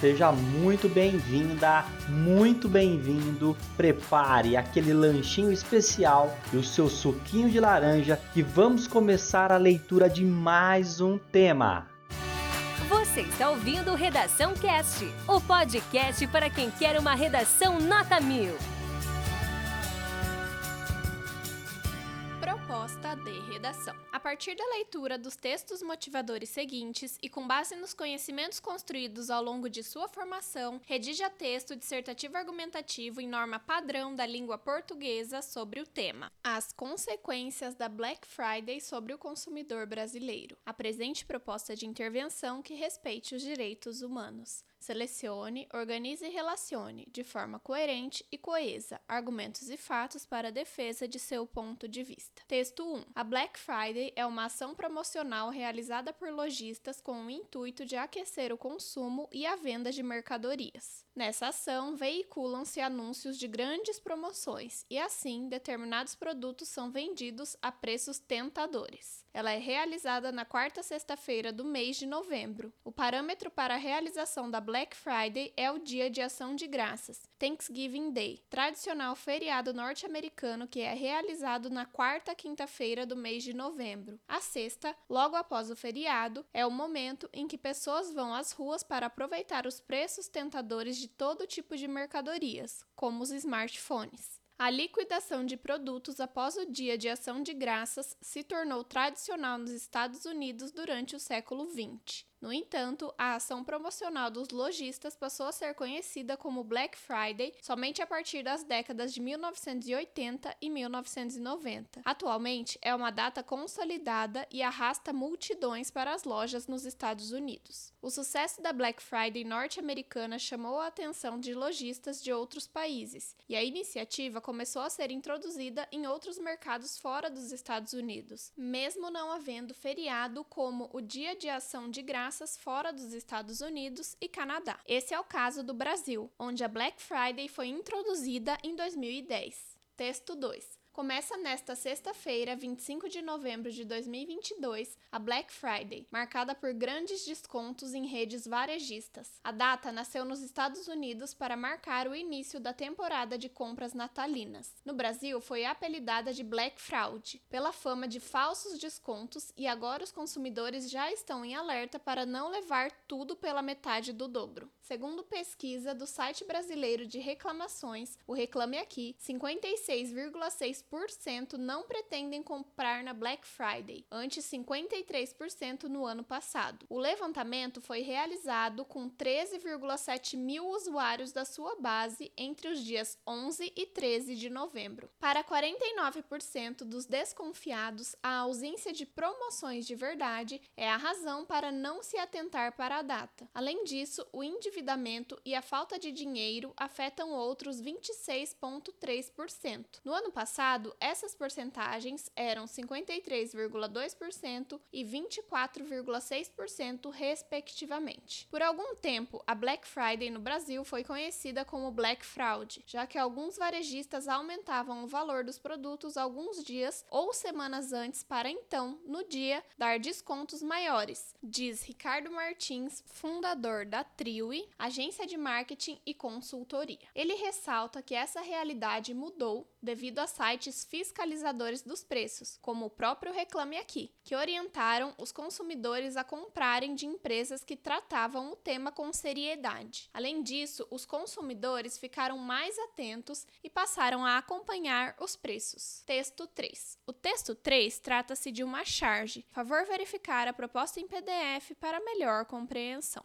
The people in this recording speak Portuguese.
Seja muito bem-vinda, muito bem-vindo. Prepare aquele lanchinho especial e o seu suquinho de laranja que vamos começar a leitura de mais um tema. Você está ouvindo Redação Cast, o podcast para quem quer uma redação nota mil. Proposta de redação. A partir da leitura dos textos motivadores seguintes e com base nos conhecimentos construídos ao longo de sua formação, redija texto dissertativo argumentativo em norma padrão da língua portuguesa sobre o tema: As consequências da Black Friday sobre o consumidor brasileiro. Apresente proposta de intervenção que respeite os direitos humanos. Selecione, organize e relacione, de forma coerente e coesa, argumentos e fatos para a defesa de seu ponto de vista. Texto 1. A Black Friday é uma ação promocional realizada por lojistas com o intuito de aquecer o consumo e a venda de mercadorias. Nessa ação, veiculam-se anúncios de grandes promoções e, assim, determinados produtos são vendidos a preços tentadores. Ela é realizada na quarta sexta-feira do mês de novembro. O parâmetro para a realização da Black Friday é o Dia de Ação de Graças, Thanksgiving Day, tradicional feriado norte-americano que é realizado na quarta quinta-feira do mês de novembro. A sexta, logo após o feriado, é o momento em que pessoas vão às ruas para aproveitar os preços tentadores de todo tipo de mercadorias, como os smartphones. A liquidação de produtos após o Dia de Ação de Graças se tornou tradicional nos Estados Unidos durante o século XX. No entanto, a ação promocional dos lojistas passou a ser conhecida como Black Friday somente a partir das décadas de 1980 e 1990. Atualmente, é uma data consolidada e arrasta multidões para as lojas nos Estados Unidos. O sucesso da Black Friday norte-americana chamou a atenção de lojistas de outros países, e a iniciativa começou a ser introduzida em outros mercados fora dos Estados Unidos, mesmo não havendo feriado como o Dia de Ação de Graça fora dos Estados Unidos e Canadá. Esse é o caso do Brasil, onde a Black Friday foi introduzida em 2010. Texto 2. Começa nesta sexta-feira, 25 de novembro de 2022, a Black Friday, marcada por grandes descontos em redes varejistas. A data nasceu nos Estados Unidos para marcar o início da temporada de compras natalinas. No Brasil, foi apelidada de Black Fraud, pela fama de falsos descontos, e agora os consumidores já estão em alerta para não levar tudo pela metade do dobro. Segundo pesquisa do site brasileiro de reclamações, o Reclame Aqui, 56,6% 3% não pretendem comprar na Black Friday, antes 53% no ano passado. O levantamento foi realizado com 13,7 mil usuários da sua base entre os dias 11 e 13 de novembro. Para 49% dos desconfiados, a ausência de promoções de verdade é a razão para não se atentar para a data. Além disso, o endividamento e a falta de dinheiro afetam outros 26,3%. No ano passado, essas porcentagens eram 53,2% e 24,6%, respectivamente. Por algum tempo, a Black Friday no Brasil foi conhecida como Black Fraud, já que alguns varejistas aumentavam o valor dos produtos alguns dias ou semanas antes para então, no dia, dar descontos maiores, diz Ricardo Martins, fundador da Triwi, agência de marketing e consultoria. Ele ressalta que essa realidade mudou devido a sites fiscalizadores dos preços, como o próprio Reclame Aqui, que orientaram os consumidores a comprarem de empresas que tratavam o tema com seriedade. Além disso, os consumidores ficaram mais atentos e passaram a acompanhar os preços. Texto 3. O texto 3 trata-se de uma charge. Favor verificar a proposta em PDF para melhor compreensão.